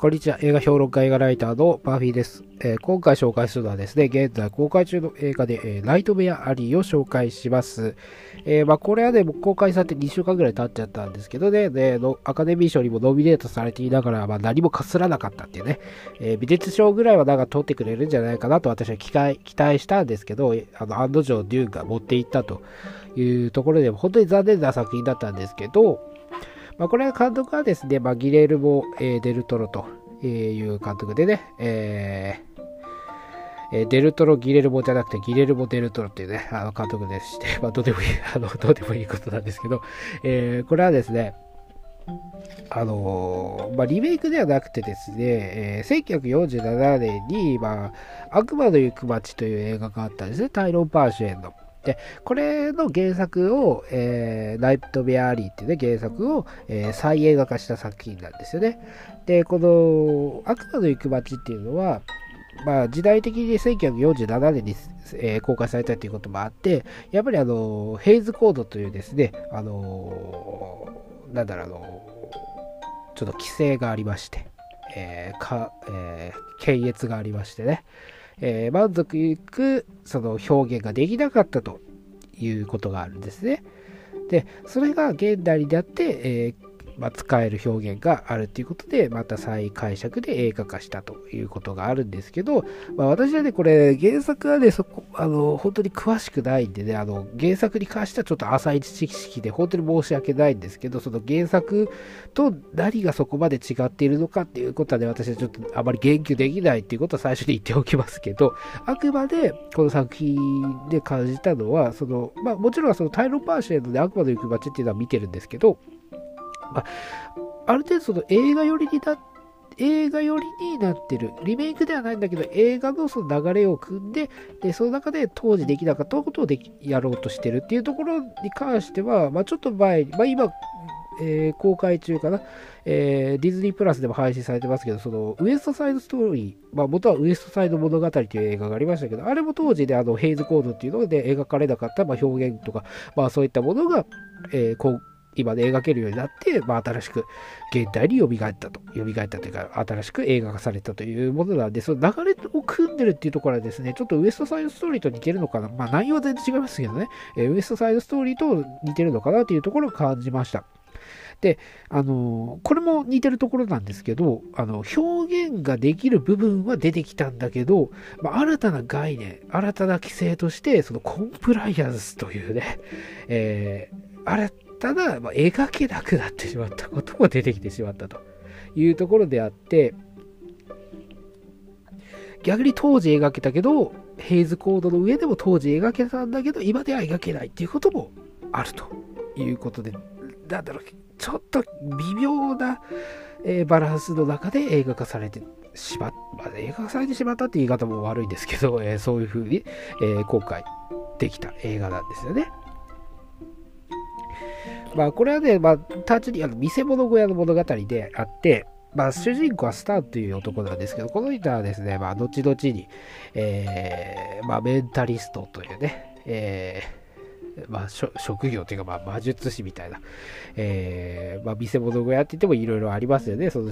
こんにちは。映画評論家映画ライターのバーフィーです。えー、今回紹介するのはですね、現在公開中の映画で、えー、ナイトメアアリーを紹介します。えー、まあ、これはね、もう公開されて2週間ぐらい経っちゃったんですけどね、ねのアカデミー賞にもノミネートされていながら、まあ、何もかすらなかったっていうね、え美術賞ぐらいはなんか取ってくれるんじゃないかなと私は期待期待したんですけど、あの、案の定デューンが持っていったというところで、本当に残念な作品だったんですけど、まあ、これは監督はですね、まあ、ギレルモ・えー、デルトロという監督でね、えー、デルトロ・ギレルモじゃなくて、ギレルモ・デルトロっていうね、あの監督でして、まあ、どうでもいい、あの、どうでもいいことなんですけど、えー、これはですね、あのー、まあ、リメイクではなくてですね、えー、1947年に、まあ、悪魔の行く街という映画があったんですね、タイロン・パーシュエンの。で、これの原作を、えー、ナイト・ベアリーっていうね、原作を、えー、再映画化した作品なんですよね。で、この悪魔の行く街っていうのは、まあ、時代的に1947年に、えー、公開されたということもあって、やっぱりあの、ヘイズコードというですね、あのー、なんだろう、あのー、ちょっと規制がありまして、えーかえー、検閲がありましてね、えー、満足いくその表現ができなかったということがあるんですね。で、それが現代になって、えーまあ、使える表現があるということで、また再解釈で映画化したということがあるんですけど、まあ、私はね、これ、原作はね、そこ、あの、本当に詳しくないんでね、あの、原作に関してはちょっと浅い知識で、本当に申し訳ないんですけど、その原作と何がそこまで違っているのかっていうことはね、私はちょっとあまり言及できないっていうことは最初に言っておきますけど、あくまでこの作品で感じたのは、その、まあ、もちろんそのタイロン・パーシェンのね、悪魔の行く街っていうのは見てるんですけど、まあ、ある程度その映画寄りにな映画寄りになってる。リメイクではないんだけど、映画のその流れを組んで、で、その中で当時できなかったことをできやろうとしてるっていうところに関しては、まあ、ちょっと前に、まあ、今、えー、公開中かな、えー、ディズニープラスでも配信されてますけど、そのウエストサイドストーリー、まあ、元はウエストサイド物語という映画がありましたけど、あれも当時であのヘイズコードっていうので描かれなかった、まあ、表現とか、まあ、そういったものが、えー、今で描けるようになって、まあ、新しく現代に蘇ったと。蘇ったというか、新しく映画化されたというものなんで、その流れを組んでるっていうところはですね、ちょっとウエストサイドストーリーと似てるのかな。まあ、内容は全然違いますけどね、えウエストサイドストーリーと似てるのかなというところを感じました。で、あのこれも似てるところなんですけど、あの、表現ができる部分は出てきたんだけど、まあ、新たな概念、新たな規制として、そのコンプライアンスというね、えー、新ただ、まあ、描けなくなってしまったことも出てきてしまったと。いうところであって、逆に当時描けたけど、ヘイズコードの上でも当時描けたんだけど、今では描けないっていうこともあると。いうことで、なんだろう、ちょっと微妙な、え、バランスの中で映画化されてしまっ、まあ、映画化されてしまったって言い方も悪いんですけど、え、そういう風に、えー、今回できた映画なんですよね。まあ、これはね、まあ、単純にあの見せ物小屋の物語であって、まあ、主人公はスタンという男なんですけど、この人はですね、まあ、後々に、えー、まあ、メンタリストというね、えーまあ、職業というか、まあ、魔術師みたいな、えー、まあ、見せ物小屋っていってもいろいろありますよね。その、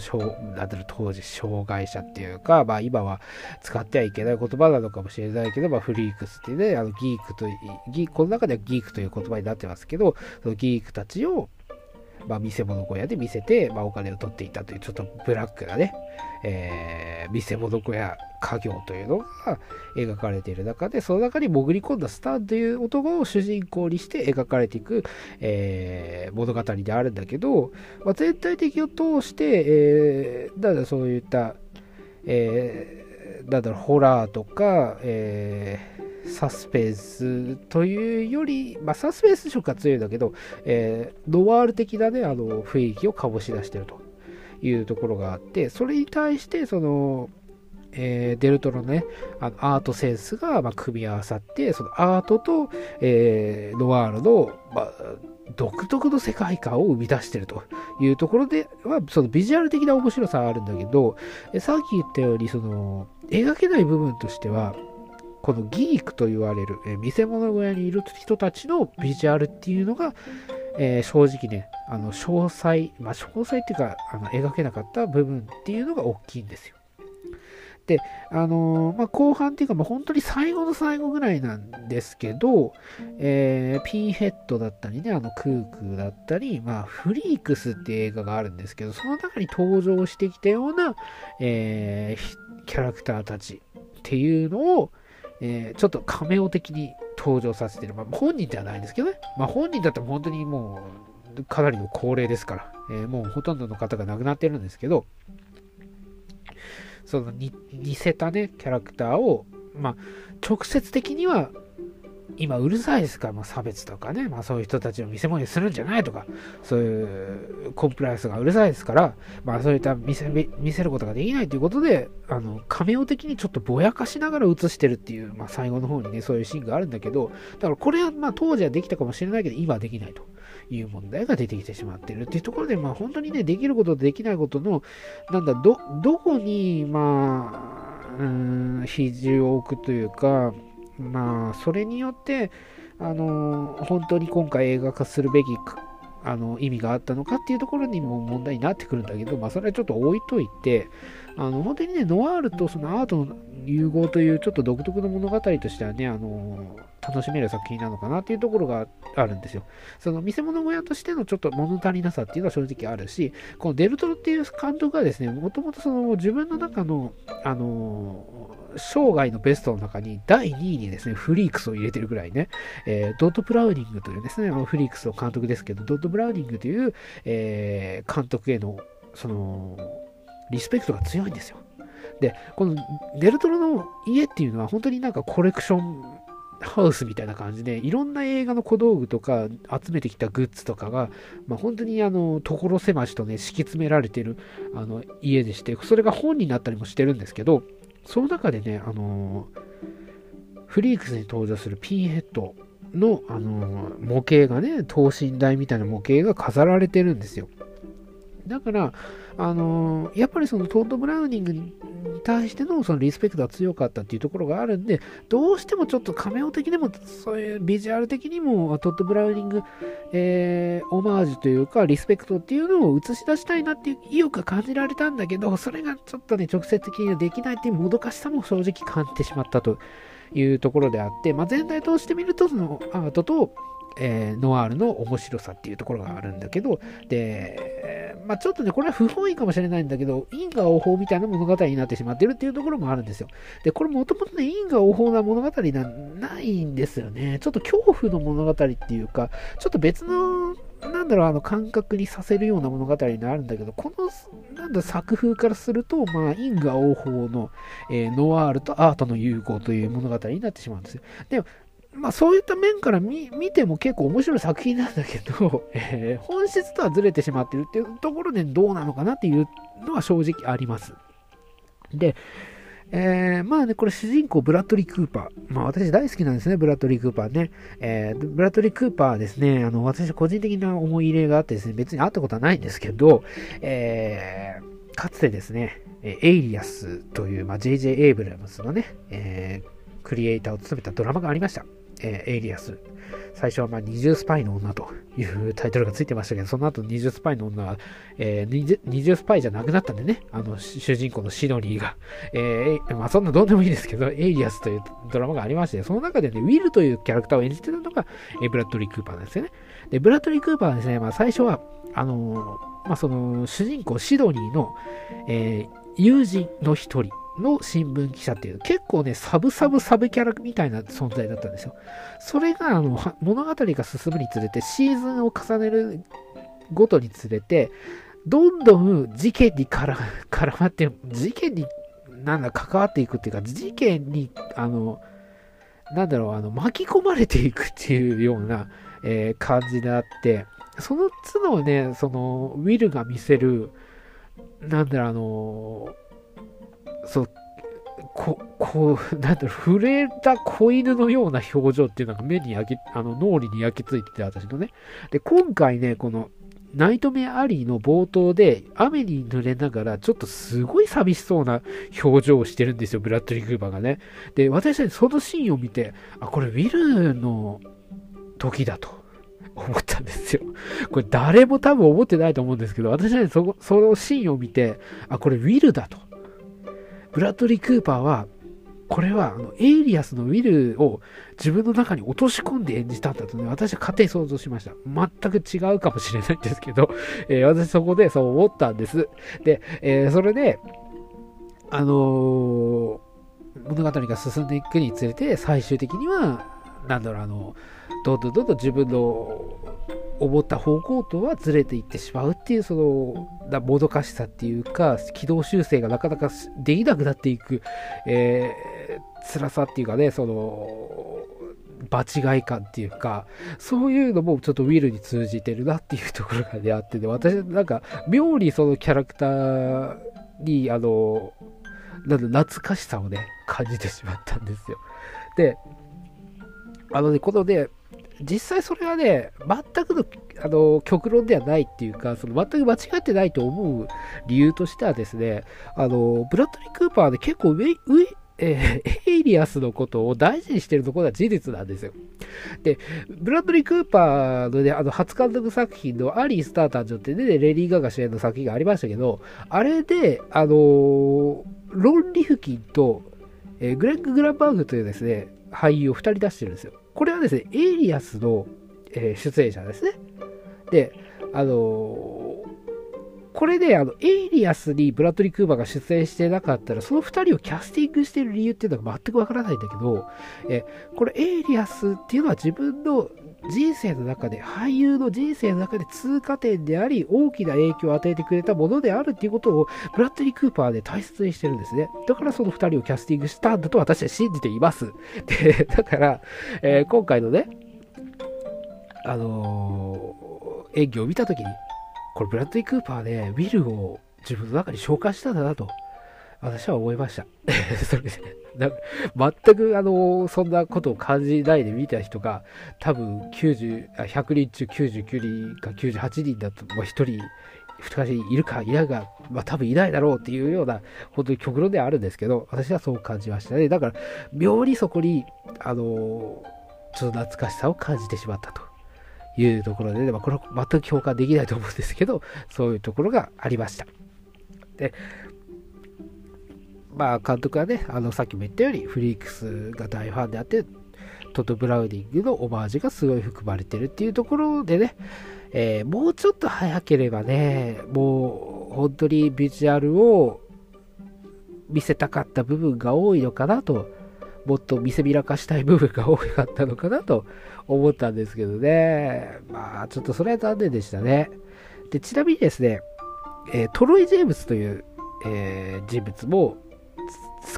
なんだろう、当時、障害者っていうか、まあ、今は使ってはいけない言葉なのかもしれないけど、まあ、フリークスっていうね、あの、ギークと、ギこの中ではギークという言葉になってますけど、そのギークたちを、まあ、見せ物小屋で見せて、まあ、お金を取っていたという、ちょっとブラックなね、えー、見せ物小屋家業というのが描かれている中で、その中に潜り込んだスターという男を主人公にして描かれていく、えー、物語であるんだけど、まあ、全体的を通して、えー、なんだそういった、えー、なんだろう、ホラーとか、えーサスペンスというより、まあ、サスペンス色が強いんだけど、えー、ノワール的なね、あの雰囲気を醸し出してると。いうところがあって、それに対して、その、えー、デルトロのね、あのアートセンスが、ま、組み合わさって、そのアートと、えー、ノワールの、まあ、独特の世界観を生み出してると。いうところでは、そのビジュアル的な面白さはあるんだけど、さっき言ったように、その、描けない部分としては、このギークと言われる、えー、見せ物小屋にいる人たちのビジュアルっていうのが、えー、正直ね、あの詳細、まあ、詳細っていうかあの描けなかった部分っていうのが大きいんですよ。で、あのー、まあ、後半っていうか、まあ、本当に最後の最後ぐらいなんですけど、えー、ピンヘッドだったりね、あのクークーだったり、まあ、フリークスっていう映画があるんですけど、その中に登場してきたような、えー、キャラクターたちっていうのを、えー、ちょっとカメオ的に登場させてる。まあ、本人ではないんですけどね。まあ、本人だって本当にもう、かなりの高齢ですから、えー、もうほとんどの方が亡くなってるんですけど、その似せたね、キャラクターを、まあ、直接的には、今うるさいですから、まあ、差別とかね、まあ、そういう人たちを見せ物にするんじゃないとか、そういうコンプライアンスがうるさいですから、まあ、そういった見せ見せることができないということで、あの、カメオ的にちょっとぼやかしながら映してるっていう、まあ、最後の方にね、そういうシーンがあるんだけど、だからこれは、まあ、当時はできたかもしれないけど、今はできないと。いう問題が出てきてしまってるっていうところで、まあ本当にね、できることとできないことの、なんだ、ど、どこに、まあ、うん、比重を置くというか、まあ、それによって、あの、本当に今回映画化するべきあの意味があったのかっていうところにも問題になってくるんだけど、まあ、それはちょっと置いといて、あの本当にね、ノワールとそのアートの融合というちょっと独特の物語としてはね、あの楽しめる作品なのかなっていうところがあるんですよ。その見せ物小屋としてのちょっと物足りなさっていうのは正直あるし、このデルトロっていう監督がですね、もともとその自分の中の、あの生涯のベストの中に第2位にですね、フリークスを入れてるぐらいね、えー、ドット・ブラウニングというですね、フリークスの監督ですけど、ドット・ブラウニングという、えー、監督への、その、リスペクトが強いんですよ。で、このデルトロの家っていうのは本当になんかコレクションハウスみたいな感じで、いろんな映画の小道具とか集めてきたグッズとかが、まあ、本当にあの、所狭しとね、敷き詰められてるあの家でして、それが本になったりもしてるんですけど、その中でね、あのフリークスに登場するピンヘッドの、あの模型がね、等身大みたいな模型が飾られてるんですよ。だから、あのー、やっぱりそのトート・ブラウニングに対してのそのリスペクトが強かったっていうところがあるんで、どうしてもちょっとカメオ的にも、そういうビジュアル的にもトッド・ブラウニング、えー、オマージュというか、リスペクトっていうのを映し出したいなっていう意欲が感じられたんだけど、それがちょっとね、直接的にはできないっていうもどかしさも正直感じてしまったというところであって、まあ、全体通してみると、そのアートと、えー、ノワールの面白さっていうところがあるんだけど、で、まあ、ちょっとね、これは不本意かもしれないんだけど、因果応報みたいな物語になってしまってるっていうところもあるんですよ。で、これもともとね、因果応報な物語なないんですよね。ちょっと恐怖の物語っていうか、ちょっと別のなんだろう、あの感覚にさせるような物語になるんだけど、この、なんだ、作風からすると、まあ、因果応報の、えー、ノワールとアートの融合という物語になってしまうんですよ。でまあ、そういった面から見ても結構面白い作品なんだけど、えー、本質とはずれてしまってるっていうところでどうなのかなっていうのは正直あります。で、えー、まあね、これ主人公ブラッドリー・クーパー。まあ私大好きなんですね、ブラッドリー・クーパーね。えー、ブラッドリー・クーパーですね、あの、私個人的な思い入れがあってですね、別に会ったことはないんですけど、えー、かつてですね、エイリアスという、まあ、JJ エイブラムスのね、えー、クリエイターを務めたドラマがありました。えー、エイリアス。最初はまあ二重スパイの女というタイトルがついてましたけど、その後二重スパイの女は、えー、二重スパイじゃなくなったんでね、あの、主人公のシドニーが、えー、まあそんなどうでもいいですけど、エイリアスというドラマがありまして、その中でね、ウィルというキャラクターを演じてたのが、えー、ブラッドリー・クーパーなんですよね。で、ブラッドリー・クーパーはですね、まあ最初は、あのー、まあその、主人公シドニーの、えー、友人の一人、の新聞記者っていう、結構ね、サブサブサブキャラみたいな存在だったんですよ。それが、あの、物語が進むにつれて、シーズンを重ねるごとにつれて、どんどん事件に 絡まって、事件に、なんだ、関わっていくっていうか、事件に、あの、なんだろう、あの、巻き込まれていくっていうような、えー、感じであって、その都度ね、その、ウィルが見せる、なんだろう、あのそう、こ、こう、なんだろう、触れた子犬のような表情っていうのが目に焼き、あの、脳裏に焼き付いてて、私のね。で、今回ね、この、ナイトメアリーの冒頭で雨に濡れながらちょっとすごい寂しそうな表情をしてるんですよ、ブラッドリー・クーバーがね。で、私はそのシーンを見て、あ、これウィルの時だと。思ったんですよ。これ誰も多分思ってないと思うんですけど、私はね、そそのシーンを見て、あ、これウィルだと。ブラッドリー・クーパーは、これはあのエイリアスのウィルを自分の中に落とし込んで演じたんだとね、私は勝手に想像しました。全く違うかもしれないんですけど、えー、私そこでそう思ったんです。で、えー、それで、あのー、物語が進んでいくにつれて、最終的には、なんだろう、あの、どんどんどんどん自分の思った方向とはずれていってしまうっていう、その、もどかしさっていうか、軌道修正がなかなかできなくなっていく、えー、辛さっていうかね、その、場違い感っていうか、そういうのもちょっとウィルに通じてるなっていうところがね、あってね、私なんか、妙にそのキャラクターに、あの、なん懐かしさをね、感じてしまったんですよ。で、あのね、このね、実際それはね、全くのあの極論ではないっていうか、その全く間違ってないと思う理由としてはですね、あのブラッドリー・クーパーは、ね、結構上、上、えー、エイリアスのことを大事にしてるところは事実なんですよ。で、ブラッドリー・クーパーのね、あの、初監督作品のアリー・スター誕生ってね、レディー・ガガ主演の作品がありましたけど、あれで、あのー、ロン・リフキンと、えー、グレッグ・グランバーグというですね、俳優を2人出してるんですよ。これはですね、エイリアスの、えー、出演者ですね。で、あのー、これね、あの、エイリアスにブラッドリー・クーパーが出演してなかったら、その2人をキャスティングしてる理由っていうのが全くわからないんだけど、えこれ、エイリアスっていうのは自分の人生の中で、俳優の人生の中で通過点であり、大きな影響を与えてくれたものであるっていうことを、ブラッドリー・クーパーで大切にしてるんですね。だからその2人をキャスティングしたんだと私は信じています。で、だから、えー、今回のね、あのー、演技を見たときに、これブラッドリー・クーパーね、ウィルを自分の中に紹介したんだなと。私は思いました。それで、全くあの、そんなことを感じないで見た人が、多分90、100人中99人か98人だと、まあ、1人、2人いるかいないか、まあ多分いないだろうっていうような、本当に極論ではあるんですけど、私はそう感じましたね。だから、妙にそこに、あの、ちょっと懐かしさを感じてしまったというところで、まあ、これは全く共感できないと思うんですけど、そういうところがありました。で、まあ、監督はね、あの、さっきも言ったように、フリークスが大ファンであって、トッド・ブラウニングのオマージュがすごい含まれてるっていうところでね、えー、もうちょっと早ければね、もう本当にビジュアルを見せたかった部分が多いのかなと、もっと見せびらかしたい部分が多かったのかなと思ったんですけどね、まあちょっとそれは残念でしたね。でちなみにですね、えー、トロイ・ジェームスという、えー、人物も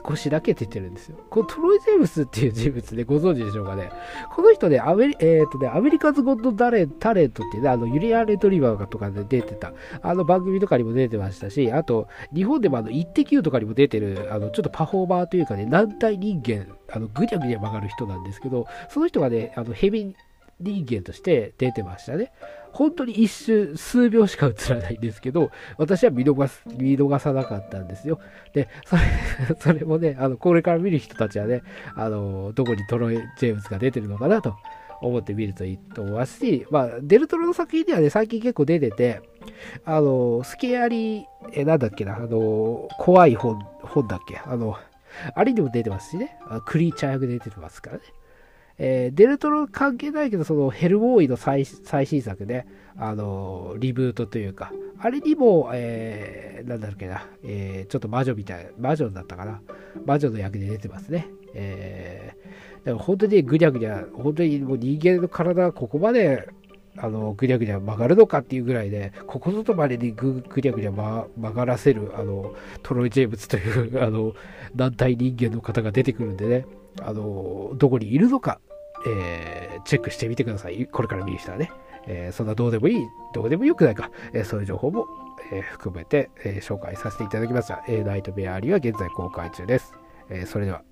少しだけ出てるんですよ。このトロイ・ジェームスっていう人物でご存知でしょうかね。この人ね、アメリ,、えーとね、アメリカズ・ゴッド・タレタレントっていうね、あの、ユリアン・レトリバーとかで出てた、あの番組とかにも出てましたし、あと、日本でもあの、イッテ Q とかにも出てる、あの、ちょっとパフォーマーというかね、軟体人間、あの、ぐにゃぐにゃ曲がる人なんですけど、その人がね、あの、ヘビ人間として出てましたね。本当に一瞬、数秒しか映らないんですけど、私は見逃す、見逃さなかったんですよ。で、それ、それもね、あの、これから見る人たちはね、あの、どこにトロイ・ジェームズが出てるのかなと思って見るといいと思いますし、まあ、デルトロの作品ではね、最近結構出てて、あの、スケアリー、え、なんだっけな、あの、怖い本、本だっけ、あの、あれにも出てますしね、クリーチャー役出てますからね。えー、デルトロ関係ないけど、そのヘルボーイの最新作ね、あのー、リブートというか、あれにも、えー、なんだっけな、えー、ちょっと魔女みたいな、魔女だったかな。魔女の役で出てますね。えー、でも本当にぐにゃぐにゃ、本当にもう人間の体がここまで、あの、ぐにゃぐにゃ曲がるのかっていうぐらいで、ここぞとまでにぐぐにゃぐにゃ、ま、曲がらせる、あの、トロイ・ジェームズという、あの、団体人間の方が出てくるんでね、あの、どこにいるのか、えー、チェックしてみてください。これから見る人はね。えー、そんなどうでもいい、どうでもよくないか、えー、そういう情報も、え含めて、え紹介させていただきました。えナイトベアリーは現在公開中です。えそれでは。